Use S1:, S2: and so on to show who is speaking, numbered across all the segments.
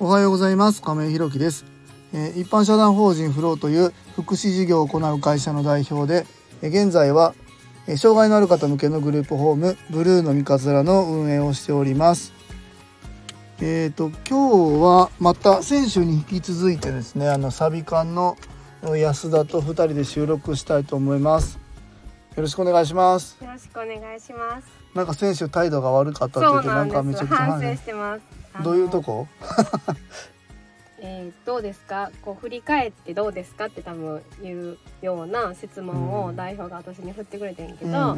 S1: おはようございます。亀井ひろきです、えー一般社団法人フローという福祉事業を行う会社の代表でえー現在はえー障害のある方向けのグループホームブルーの三日面の運営をしております。えーと今日はまた先週に引き続いてですねあのサビ館の安田と二人で収録したいと思います。よろしくお願いします。
S2: よろしくお願いします。
S1: なんか先週態度が悪かったって言ってな
S2: なん
S1: かめちゃくちゃ
S2: 反省。
S1: 反
S2: してます。
S1: どういうとこ？
S2: えーどうですか？こう振り返ってどうですか？って多分言うような質問
S1: うん
S2: を代表が私に振ってくれてんけど、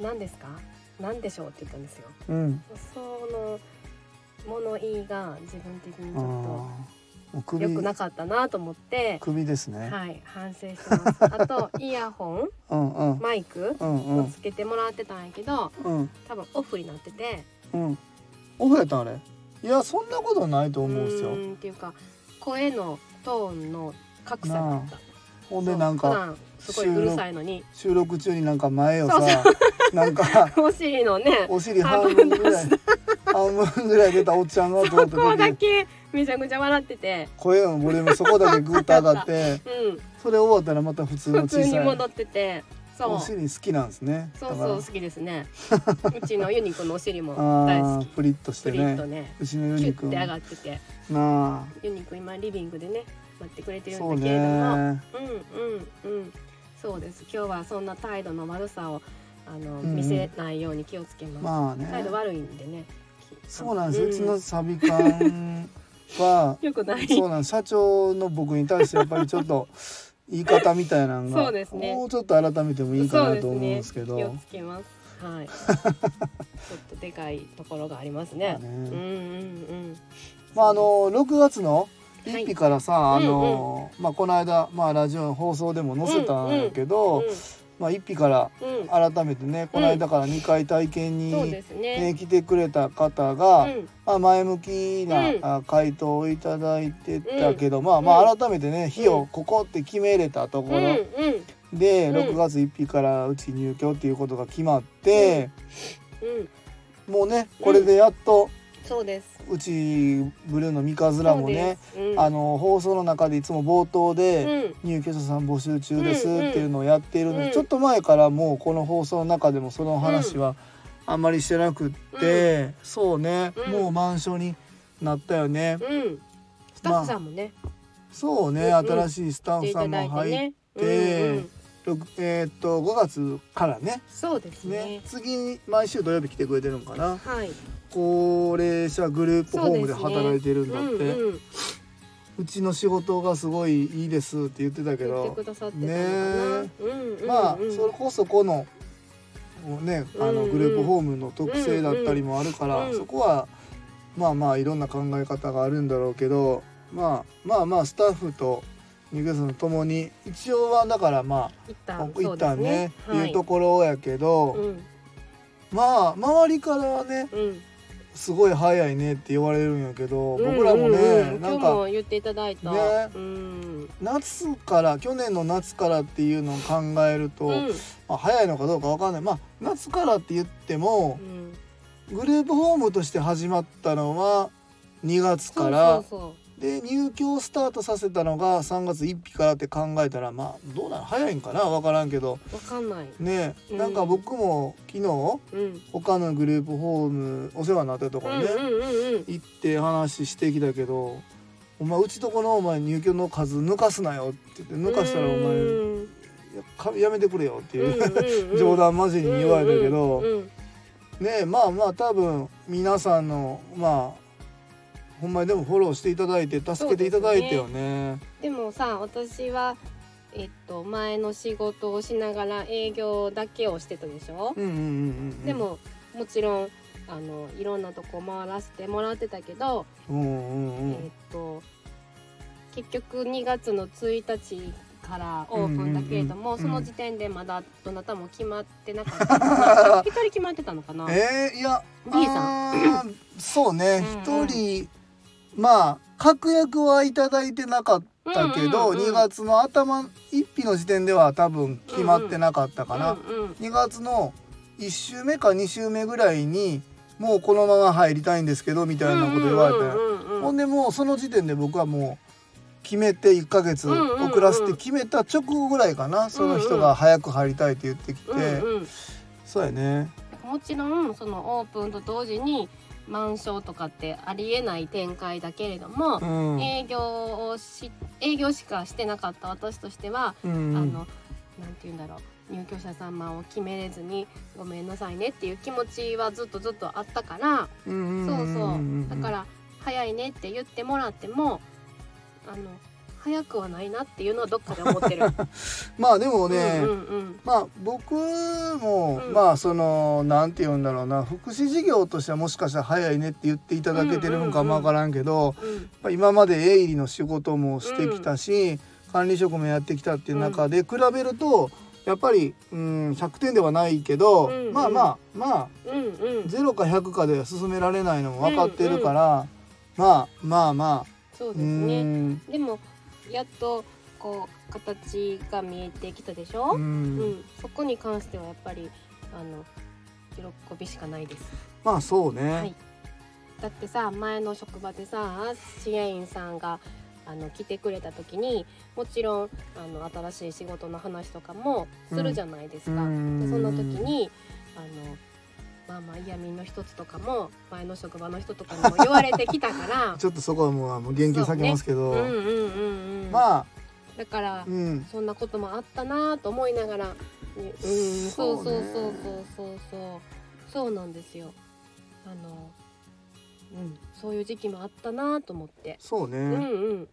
S2: 何ですか？何でしょうって言ったんですよ。
S1: うんうん
S2: その物言いが自分的にちょっと
S1: 首
S2: 良くなかったなと思って、
S1: 首ですね、
S2: はい反省してます。あとイヤホン、
S1: うんうん
S2: マイクをつけてもらってたんやけど、
S1: うん
S2: 多分オフになってて。
S1: うんオフやったんあれ？いやそんなことないと思うんですよ。
S2: っていうか声のトーンの格差があった。
S1: ほんでなんか
S2: すごいうるさいのに。
S1: 収録中になんか前をさなんか
S2: お尻のね
S1: お尻半分ぐらい半分ぐらい出たおっちゃんが通っ
S2: だ
S1: 時。
S2: けめちゃくちゃ笑ってて、
S1: 声のボリュームそこだけグッと上がって。
S2: うん、
S1: それ終わったらまた普通の
S2: 普
S1: 小さい。
S2: 通に戻ってて、そう。
S1: お尻好きなんですね。
S2: そうそう好きですね。うちのユニコのお尻も
S1: あ
S2: 大好き。
S1: ープリッとして
S2: プリッと
S1: ね。
S2: ね、
S1: うちのユ
S2: キュ
S1: ニくんな
S2: ッて上がってて、
S1: あ。
S2: ユニコ今リビングでね待ってくれてる
S1: ん
S2: だけれども、
S1: ね。
S2: うんうんうん、そうです。今日はそんな態度の悪さをあの、
S1: んうん
S2: 見せないように気をつけます。
S1: まあね。
S2: 態度悪いんでね。
S1: そうなんですよ、うち
S2: ん
S1: のサビ館は
S2: よくない。
S1: そうなんです。社長の僕に対してやっぱりちょっと言い方みたいなのが
S2: そうですね
S1: もうちょっと改めてもいいかなと思うんですけど
S2: 気をつけます。はい。ちょっとでかいところがありますね。
S1: まあね
S2: うんうんうん。
S1: まああの6月の
S2: はい
S1: 1日からさ、
S2: うん
S1: あのまあこの間まあラジオの放送でも載せたんやけど、まあ1日から
S2: うん。うん。
S1: 改めてねこの間から2回体験に、ね、
S2: ね。
S1: 来てくれた方が、
S2: うん。
S1: まあ、前向きな、回答をいただいてたけど、まあまあ改めてね日をここって決めれたところ
S2: うんうん。
S1: で、
S2: うん。
S1: 6月1日からうち入居っていうことが決まって、
S2: うん。
S1: もうねこれでやっと
S2: そうです。
S1: うちブルーの三日面もね、
S2: そうん。
S1: あの放送の中でいつも冒頭で、
S2: うん。
S1: 入居者さん募集中です
S2: うんうん。
S1: っていうのをやっているので、
S2: うん。
S1: ちょっと前からもうこの放送の中でもその話はあんまりしてなくって、そうね、
S2: うん。
S1: もう満床になったよね。
S2: うん。スタッフさんもね、
S1: そうね、
S2: うんうん。
S1: 新しいスタッフさんも入って、えーっと5月からね
S2: そうです
S1: ね
S2: ね。
S1: 次毎週土曜日来てくれてるのかな
S2: はい。
S1: 高齢者グループホームで働いてるんだってう,、
S2: うんうん。
S1: ちの仕事がすごいいいですって言ってたけど。ね
S2: うんうんうん。
S1: まあそれこそこのねあのグループホームの特性だったりもあるから、
S2: うんうん
S1: そこはまあまあいろんな考え方があるんだろうけど、まあ、まあまあスタッフと入居者とともに一応はだからま
S2: 一
S1: あ
S2: 旦
S1: 一旦ね
S2: そうです
S1: い。うところやけど、
S2: うん。
S1: まあ周りからはね
S2: うん。
S1: すごい早いねって言われるんやけど、
S2: うん
S1: 僕らもね、
S2: うんうん。
S1: なんか
S2: 今日も言っていただいた。
S1: ね
S2: うん。
S1: 夏から去年の夏からっていうのを考えると、
S2: うん。
S1: まあ、早いのかどうかわかんない。まあ夏からって言っても
S2: うん。
S1: グループホームとして始まったのは2月
S2: そう
S1: から
S2: そう。そ
S1: で入居スタートさせたのが3月1日からって考えたらまあどうなの早いんかな？わからんけど。
S2: うわかんない。
S1: ね
S2: うん。
S1: なんか僕も昨日
S2: うん。
S1: 他のグループホームお世話になったところね。行って話してきたけど「お前うちとこのお前入居の数抜かすなよ」って言って抜かしたらお前
S2: うん。
S1: やかやめてくれよっていう、冗談交じりに言われたけど、ねまあまあ多分皆さんのまあほんまにでもフォローしていただいて助けていただいてよね。
S2: でもさ私はえっと前の仕事をしながら営業だけをしてたでしょ、
S1: うんうんうんうんうん。
S2: でももちろんあのいろんなとこ回らせてもらってたけど、
S1: うんうんうん。
S2: えっと結局2月の1日からオープンだけれども、その時点でまだどなたも決まってなかった。一人決まってたのかな？
S1: えー、いや
S2: B さ
S1: あーそうね。
S2: うんうん。
S1: 一人まあ確約はいただいてなかったけど、
S2: うんうんうん
S1: 2月の頭1日の時点では多分決まってなかったかな、
S2: うんうん
S1: 2月の1週目か2週目ぐらいにもうこのまま入りたいんですけどみたいなこと言われて、
S2: うんうん
S1: ほんでもうその時点で僕はもう決めて1ヶ月遅らせて決めた直後ぐらいかな、その人が早く入りたいって言ってきて、
S2: うんうん。
S1: そうやね。
S2: もちろんそのオープンと同時に満床とかってありえない展開だけれども、
S1: うん、
S2: 営業をし営業しかしてなかった私としては、
S1: うん。
S2: あのなんて言うんだろう入居者様を決めれずにごめんなさいねっていう気持ちはずっとずっとあったから、
S1: うんうん
S2: そう
S1: うん。
S2: そう。だから早いねって言ってもらってもあの早くはないなっていうのはどっかで思ってる。
S1: まあでもね、
S2: うんうんうん。
S1: まあ僕も、
S2: うん。
S1: まあそのなんて言うんだろうな福祉事業としてはもしかしたら早いねって言っていただけてるのかもわからんけど、
S2: うん。
S1: まあ今まで営利の仕事もしてきたし、管理職もやってきたっていう中で比べるとやっぱり、うん、100点ではないけど、
S2: うんうん。
S1: まあまあまあ
S2: うんうん。
S1: 0か100かでは進められないのも分かってるから、まあまあまあ。
S2: そうです
S1: う
S2: ね。
S1: ん。
S2: でもやっとこう形が見えてきたでし
S1: う
S2: ょ？うんん、そこに関してはやっぱりあの喜びしかないです。
S1: まあそうね、
S2: はい。だってさ前の職場でさ支援員さんがあの来てくれた時にもちろんあの新しい仕事の話とかもするじゃないですか。
S1: うん
S2: でその時にあのまあまあ嫌味の一つとかも前の職場の人とかにも言われてきたから
S1: ちょっとそこはもう言及避けますけど、
S2: うんうんうんうん。
S1: まあ。
S2: だから、
S1: うん。
S2: そんなこともあったなと思いながら、うん、そうそうそうそうそうそう。そうなんですよ。あの、うん、そういう時期もあったなと思って。
S1: そうね、
S2: うんうん、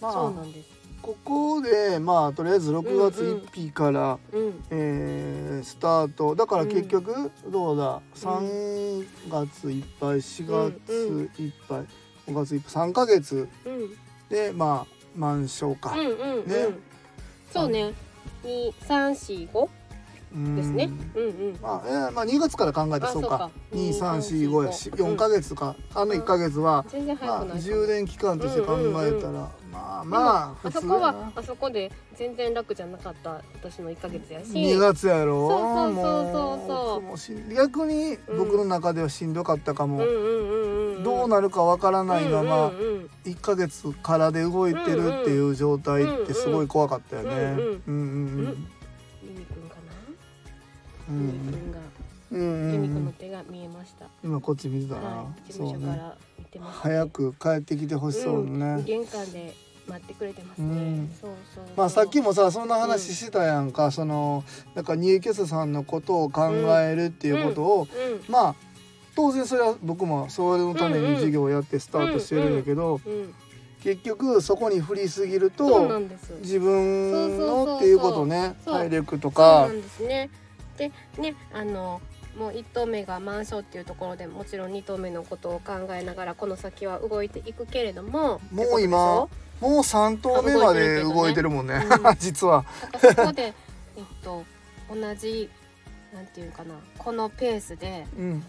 S1: まあ
S2: そうなんです。
S1: ここでまあとりあえず6月1日から、
S2: うん、
S1: えースタート。だから結局どうだ、3月いっぱい4月いっぱい、5月いっぱい。3ヶ月。
S2: うん、
S1: でまあ満床か、
S2: うん、うん、うん、
S1: ね。
S2: そうね。二、三、四、五？
S1: うん
S2: ですね。うん、うん。
S1: まあ、えーまあ2月から考えてそうか。
S2: あそうか。
S1: 2345やし。
S2: うん
S1: 4ヶ月か、あの1ヶ月は、
S2: 全然早
S1: まあ。充電期間として考えたら、まあまあ
S2: あそこはあそこで全然楽じゃなかった私の一ヶ月やし。
S1: 2月やろ。
S2: そうそうそうそう
S1: 逆に僕の中ではしんどかったかも。どうなるかわからないまま
S2: うんうんうん。
S1: 1ヶ月からで動いてるっていう状態ってすごい怖かったよね。うんうんうん。
S2: うんユミくん。かな？
S1: うん
S2: ユミくんが、
S1: うん。
S2: ユミく
S1: うん。ん
S2: の手が見えました。
S1: 今こっち見てたな、
S2: はい、事務所から見てます、ね。
S1: 早く帰ってきてほしそう
S2: うん。
S1: ね。
S2: 玄関で待ってくれてますね。
S1: うん。
S2: そうそう。
S1: まあさっきもさそんな話してたやんか、そのなんか入居者さんのことを考えるっていうことを、
S2: うん。
S1: まあ当然それは僕もそれのために授業をやってスタートしてるんだけど、
S2: うん、
S1: 結局そこに振りすぎると。自分のっていうことね体力と
S2: そう
S1: か
S2: ですね。でねあのもう1投目が満床っていうところでもちろん2投目のことを考えながらこの先は動いていくけれども
S1: もう今もう3投目まで動いてるもんね。
S2: うん。
S1: 実は。
S2: そこで えっと同じなんていうかなこのペースで
S1: うん。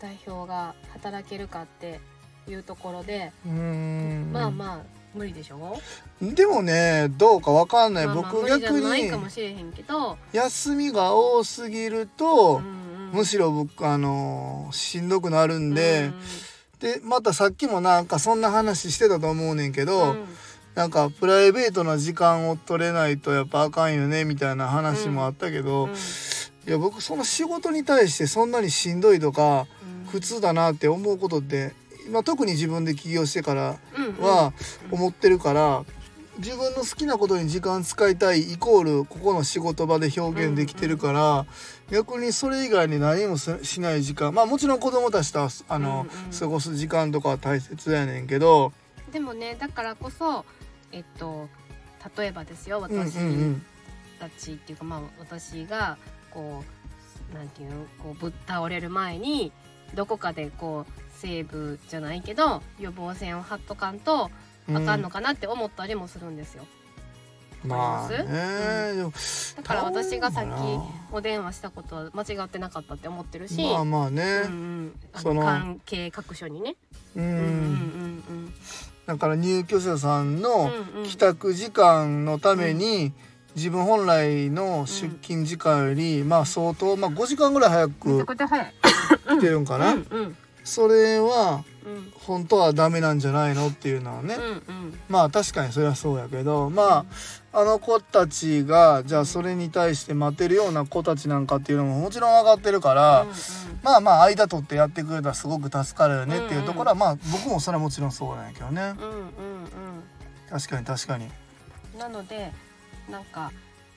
S2: 代表が働けるかっていうところで、
S1: うーん。
S2: まあまあ無理でしょ？
S1: でもねどうかわかんない、
S2: まあまあ
S1: 僕逆に
S2: かもしれへんけど、
S1: 休みが多すぎると、
S2: うんうん。
S1: むしろ僕あのーしんどくなるんで、でまたさっきもなんかそんな話してたと思うねんけ
S2: うん
S1: ど、
S2: うん。
S1: なんかプライベートな時間を取れないとやっぱあかんよねみたいな話もあったけど、
S2: うん。
S1: いや僕その仕事に対してそんなにしんどいとか
S2: うん。
S1: 苦痛だなって思うことって、まあ、特に自分で起業してから
S2: うん。
S1: は思ってるから、自分の好きなことに時間使いたいイコールここの仕事場で表現できてるから、逆にそれ以外に何もすしない時間。まあもちろん子供たちとはあの、過ごす時間とかは大切やねんけど、
S2: でもねだからこそえっと例えばですよ私
S1: うん
S2: たちっていうか、まあ私がこうなんていうのこうぶっ倒れる前にどこかでこうセーブじゃないけど予防線を張っとかんとあかんのかなって思ったりもするんですよ。
S1: まあね、
S2: う
S1: でも
S2: だから私がさっきお電話したことは間違ってなかったって思ってるし、
S1: なまあまあね、
S2: うん
S1: その
S2: の関係各所にね。
S1: うん。
S2: うんうん
S1: だから入居者さん
S2: うん
S1: の帰宅時間のために、自分本来の出勤時間より、まあ相当、まあ、5時間ぐらい早く。来てるんかな、
S2: うんうん
S1: それは
S2: うん。
S1: 本当はダメなんじゃないのっていうのはね、
S2: うんうん。
S1: まあ確かにそれはそうやけどまああの子たちがじゃあそれに対して待てるような子たちなんかっていうのももちろん分かってるから、
S2: うんうん。
S1: まあまあ間取ってやってくれたらすごく助かるよねっていうところは、まあ僕もそれはもちろんそうなんやけどね。
S2: うんうん
S1: 確かに確かに。
S2: うんなのでなんか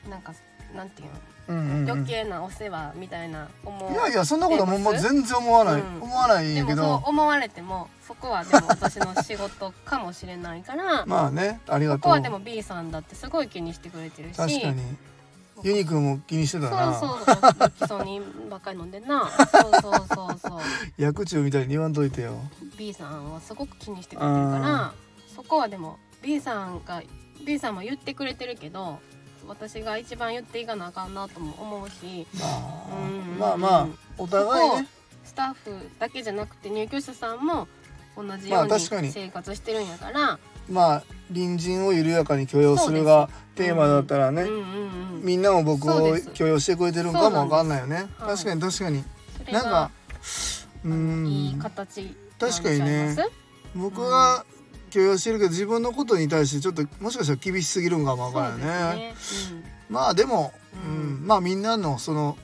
S2: なんかなんていうの？
S1: うんうん、うん、
S2: 余計なお世話みたいな思う。
S1: いやいやそんなことももう。
S2: 出ます？
S1: 全然思わない、
S2: うん。
S1: 思わないん
S2: で
S1: けど
S2: そう思われてもそこはでも私の仕事かもしれないから。
S1: まあねありが
S2: ことこ
S1: う
S2: はでも B さんだってすごい気にしてくれてるし。
S1: 確かに。ユニくんも気にしてたな。
S2: そうそうそう。基礎にばっかり飲んでんな。そうそうそうそう。
S1: 薬中みたいに言わんといてよ。
S2: B さんはすごく気にしてくれてるから。そこはでも B さんが B さんも言ってくれてるけど私が一番言っていかなあかんなとも思うし。
S1: まあ、
S2: うん。
S1: まあまあお互いね。
S2: スタッフだけじゃなくて入居者さんも同じ
S1: ま
S2: ように生活してるんやから、
S1: まあ隣人を緩やかに許容するがテーマだったらね、みんなも僕を許容してくれてるんかもわかんないよね。確かに確かに。なんかう
S2: いい
S1: ん
S2: 形
S1: 確かにね。僕が許容してるけど自分のことに対してちょっともしかしたら厳しすぎるんかもわからないね
S2: ですね。
S1: まあでも、
S2: う
S1: うん。んまあみんなのその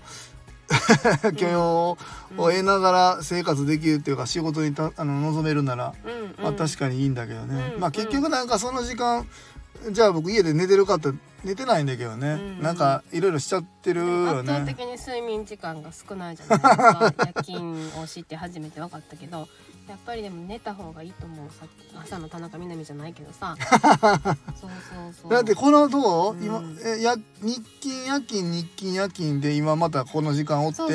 S1: 許容
S2: うん。
S1: を得ながら生活できるっていうか仕事にたあの望めるなら、
S2: うんうん。
S1: まあ確かにいいんだけどね、
S2: うん
S1: まあ結局なんかその時間じゃあ僕家で寝てるかって寝てないんだけどね、
S2: うん
S1: なんかいろいろしちゃってるよ
S2: 圧倒
S1: ね
S2: 的に睡眠時間が少ないじゃないですか。夜勤を知って初めて分かったけどやっぱりでも寝た方がいいと思うさ朝の田中みな実じゃないけどさ。そうそうそう。
S1: だってこのどう、
S2: うん。
S1: 今えや日勤夜勤日勤夜勤で今またこの時間おってい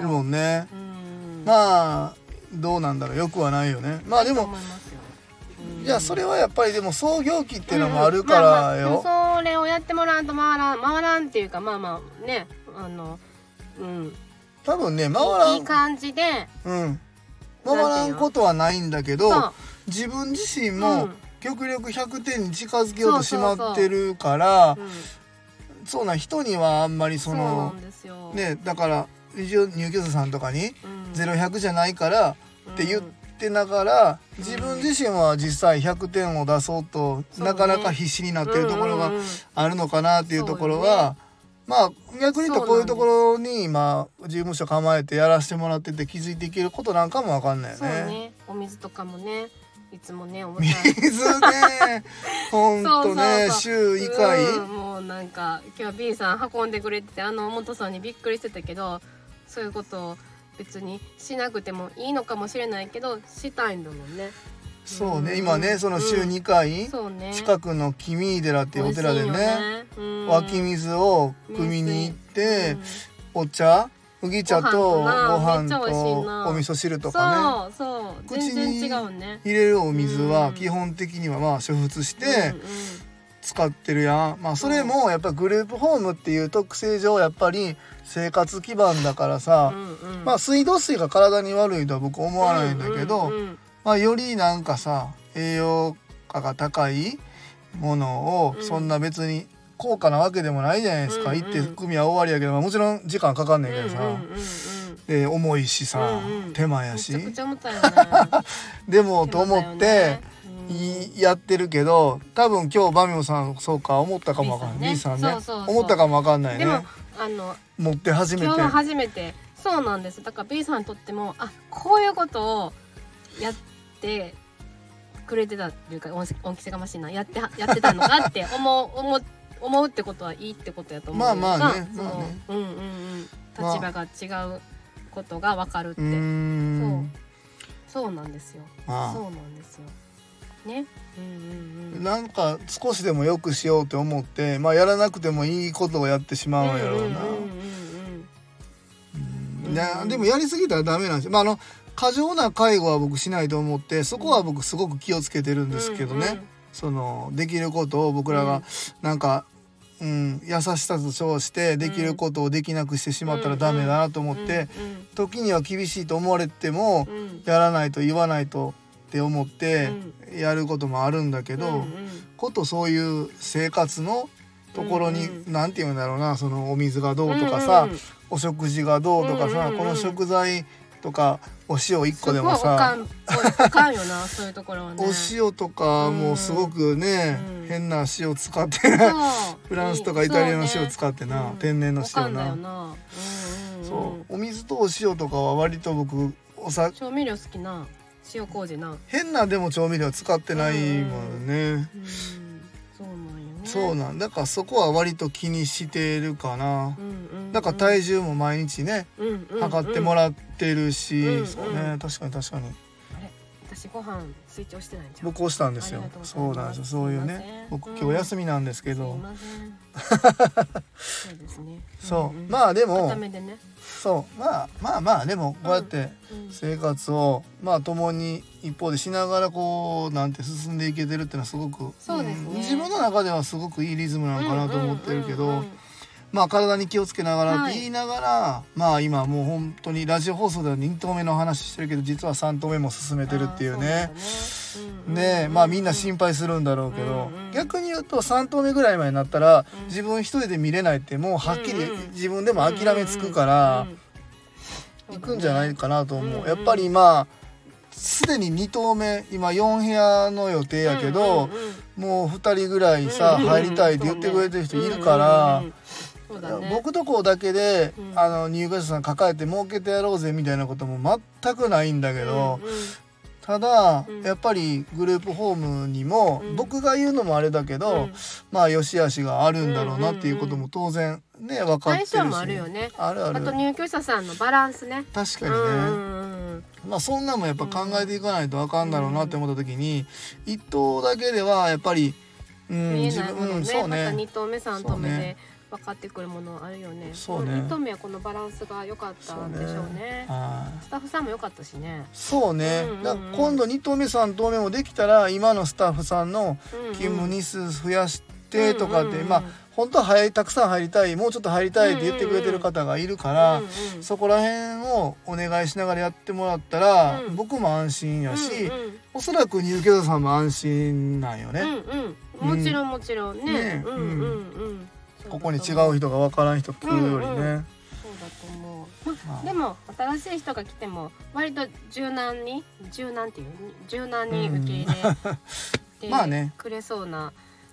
S1: るもんね。
S2: うん。
S1: まあどうなんだろう？よくはないよね。まあでも
S2: 思い
S1: やそれはやっぱりでも創業期っていうのもあるからよ、
S2: うんうんまあまあそれをやってもらわんと回らん回らんっていうかまあまあねあのうん。
S1: 多分ね回らん。
S2: いい感じで
S1: うん回らんことはないんだけど自分自身
S2: う
S1: も
S2: ん。
S1: 極力100点に近づけようとしまってるから
S2: うん
S1: そう。なん人にはあんまりそのねだから一応入居者さんとかに
S2: うん。
S1: 0100じゃないからって言ってながら自分自身は実際100点を出そうとなかなか必死になってるところがあるのかなっていうところはまあ逆に言うとこういうところに今事務所構えてやらせてもらってて気づいていけることなんかもわかんないよ
S2: そう
S1: ね。
S2: ねお水とかもねいつもねお
S1: 水
S2: さ
S1: ねほんとね週1回。
S2: うんもうなんか今日 B さん運んでくれててあの元さんにびっくりしてたけどそういうことを別にしなくてもいいのかもしれないけどしたいんだもんね
S1: そうね。
S2: うん。
S1: 今ねその週
S2: うん
S1: 2回近くの君井寺っていうお寺でね。湧き水を汲みに行って
S2: うん
S1: お茶麦茶とご
S2: ご飯
S1: 飯
S2: と
S1: お味噌汁とかね。口に
S2: 全然違うね。
S1: 入れるお水は
S2: うん。
S1: 基本的にはまあ煮沸して使ってるやん。まあそれもやっぱグループホームっていう特性上やっぱり生活基盤だからさまあ水道水が体に悪いとは僕思わないんだけどまあよりなんかさ栄養価が高いものを
S2: うん。
S1: そんな別に高価なわけでもないじゃないですか。
S2: うんうん
S1: 行って組は終わりやけどまあもちろん時間かかんねんけどさ。
S2: うんうんうんうん。
S1: で重いしさ
S2: うんうん。
S1: 手間やし。でもと思ってやってるけど多分今日バミオさんそうか思ったかもわかんない。
S2: B
S1: さんね。
S2: ね
S1: 思ったかもわかんないね。
S2: でもあの
S1: 持って初めて。
S2: 今日は初めて。そうなんです。だから B さんにとってもあこういうことをやってくれてたっていうか恩恩着せがましいなやってはやってたのかって 思う思う思うってことはいいってことやと思う
S1: まあまあね
S2: そう
S1: まあね。
S2: うんうんうん
S1: まあ
S2: 立場が違うことがわかるって、
S1: うーん。
S2: そう。なんですよ。
S1: ま
S2: そうなんですよ。ね。うんうんうん。
S1: あなんか少しでも良くしようと思ってまあやらなくてもいいことをやってしまうんやろうなでもやりすぎたらダメなんですよ。まああの過剰な介護は僕しないと思ってそこは僕すごく気をつけてるんですけどね、そのできることを僕らがなんか、うん、優しさと称してできることをできなくしてしまったらダメだなと思って、時には厳しいと思われても
S2: うん。うんうん
S1: やらないと言わないとって思って
S2: うん。
S1: やることもあるんだけど、
S2: うんうん。
S1: ことそういう生活のところに
S2: うんうん。
S1: 何て言うんだろうなそのお水がどうとかさ、
S2: うんうん
S1: お食事がどうとかさ、
S2: うんうんうん。
S1: この食材とかお塩1個でもさ。
S2: んおかんよな そういうところはね。
S1: お塩とかもうすごくね、
S2: うん。
S1: 変な塩使ってフランスとかイタリアの塩使ってな、
S2: うん
S1: 天然の塩な。
S2: うんう。んうん
S1: そうお水とお塩とかは割と僕おさ
S2: 調味料好きな塩麹な。
S1: 変なでも調味料使ってないもんね、
S2: うんね。
S1: そうなん。だからそこは割と気にしてるかな、
S2: うん
S1: から体重も毎日ね測ってもらってるし、
S2: うん。
S1: そうね。確かに確かに
S2: 私ご飯スイッチ押してないんじゃん
S1: 僕押したんですよ。そうなんですよ。そういうね。
S2: ん。
S1: 僕
S2: うん
S1: 今日休みなんですけど、
S2: ません。そう。ですね
S1: そう、
S2: ん。ん
S1: まあでも
S2: ね。
S1: そう。まあまあまあでもこうやって
S2: うん。
S1: 生活をまあ共に一方でしながらこうなんて進んでいけてるっていうのはすごく
S2: そうですね。
S1: ん。自分の中ではすごくいいリズムなのかなと思ってるけど、
S2: うんうんうんうん
S1: まあ体に気をつけながら
S2: はい。
S1: って言いながら、まあ今もう本当にラジオ放送では2投目の話してるけど実は3投目も進めてるっていうね。
S2: ね。
S1: まあみんな心配するんだろうけど、
S2: うんうん
S1: 逆に言うと3投目ぐらいまでになったら、
S2: うん
S1: 自分一人で見れないってもうはっきり自分でも諦めつくから、
S2: うん
S1: 行くんじゃないかなと思う、やっぱりまあすでに2投目今4部屋の予定やけど、もう2人ぐらいさ、入りたいって言ってくれてる人いるから。
S2: そうだね。
S1: 僕とこだけで、
S2: うん。
S1: あの入居者さん抱えて儲けてやろうぜみたいなことも全くないんだけど、
S2: うんうん。
S1: ただ、
S2: うん。
S1: やっぱりグループホームにも、
S2: うん。
S1: 僕が言うのもあれだけど、
S2: うん。
S1: まあ良し悪しがあるんだろうなっていうことも当然ね分かってるし。
S2: 相性もあるよね。
S1: あるある。
S2: あと入居者さんのバランスね。
S1: 確かにね、
S2: うん
S1: まあそんなんもやっぱ考えていかないとあかんだろうなって思った時に、一頭だけではやっぱり、うん、
S2: 見えないものね。
S1: そう
S2: また
S1: ね
S2: 2投目3投目で分かってくるものあるよね。
S1: そうね。
S2: 2投目はこのバランスが良かったんでしょうね。
S1: はい。
S2: スタッフさんも良かったしね。
S1: そうね、
S2: うんうんうん。
S1: 今度2投目3投目もできたら今のスタッフさんの
S2: 勤
S1: 勤務日数増やしてとかって、
S2: うんうんうん。
S1: まあ本当は入りたくさん入りたいもうちょっと入りたいって言ってくれてる方がいるから、
S2: うんうん
S1: そこら辺をお願いしながらやってもらったら、
S2: うん。
S1: 僕も安心やし、
S2: うんうん。
S1: おそらく入居者さんも安心なんよね、
S2: うんうん。もちろんもちろんね。
S1: ね。
S2: うんうん。うん
S1: ここに違う人が分からん人来るよりね、
S2: うんうんそうだと思う、ま
S1: まあ。
S2: でも新しい人が来ても割と柔軟に柔軟っていう柔軟に受け入れ
S1: まあね。
S2: てくれそうな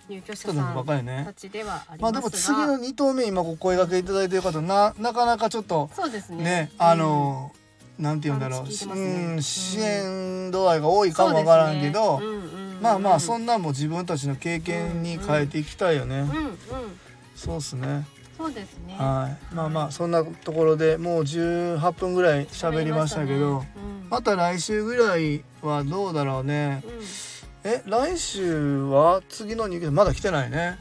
S2: 入居者さんたちではあり
S1: まあ
S2: ますが、
S1: でも次の2投目今お声掛けいただいてる方ななかなかちょっと
S2: そうですね。
S1: ねあの、なんて言うんだろう、
S2: ね
S1: うん、
S2: うん
S1: 支援度合いが多いかもわからんけど、
S2: ね。うんうんうん。
S1: まあまあそんなんも自分たちの経験に変えていきたいよね、
S2: うんうん
S1: そうっすね。
S2: そうですね。
S1: はい。まあまあそんなところでもう18分ぐらい喋りましたけど
S2: うん。
S1: また来週ぐらいはどうだろうね。
S2: うん。
S1: え来週は次の入居者まだ来てないね。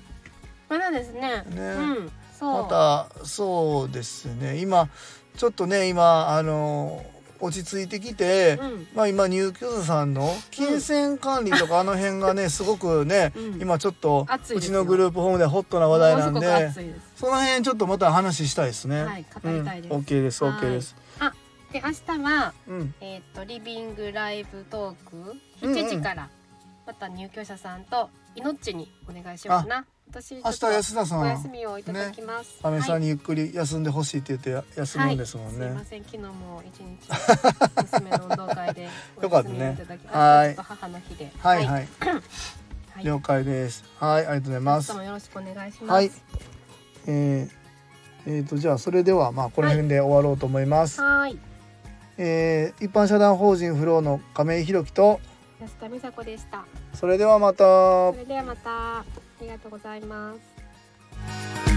S2: まだですね。
S1: ね。
S2: うん。そう。
S1: またそうですね。今ちょっとね今あの落ち着いてきて、
S2: うん。
S1: まあ今入居者さんの金銭管理とかあの辺がね すごくね、
S2: うん。
S1: 今ちょっと
S2: う
S1: ちのグループホームではホットな話題なんでその辺ちょっとまた話したいですね。
S2: はい語りたいです。
S1: うん、OK です
S2: はい。
S1: OK です。
S2: で明日は
S1: うん。
S2: えっ、とリビングライブトーク。
S1: うんうん。
S2: 7時からまた入居者さんと命にお願いしようかな私
S1: 明日安田さ
S2: お休
S1: ん
S2: みをいただきます、
S1: アメさん
S2: に
S1: にゆっくり休んでほしいって言ってや休むんですもんね。
S2: すいません。昨日も一日娘の運動会でお休みをいただき
S1: はい
S2: 母の日で。
S1: はい。はい、
S2: はい。
S1: 了解です。はいありがとうございます。
S2: よろしくお願いします。
S1: はい。えー、えーとじゃあそれではまあこの辺で終わろうと思います。
S2: はい。
S1: えー一般社団法人フローの亀井弘樹と
S2: 安田美佐子でした。
S1: それではまた。
S2: それではまた。ありがとうございます。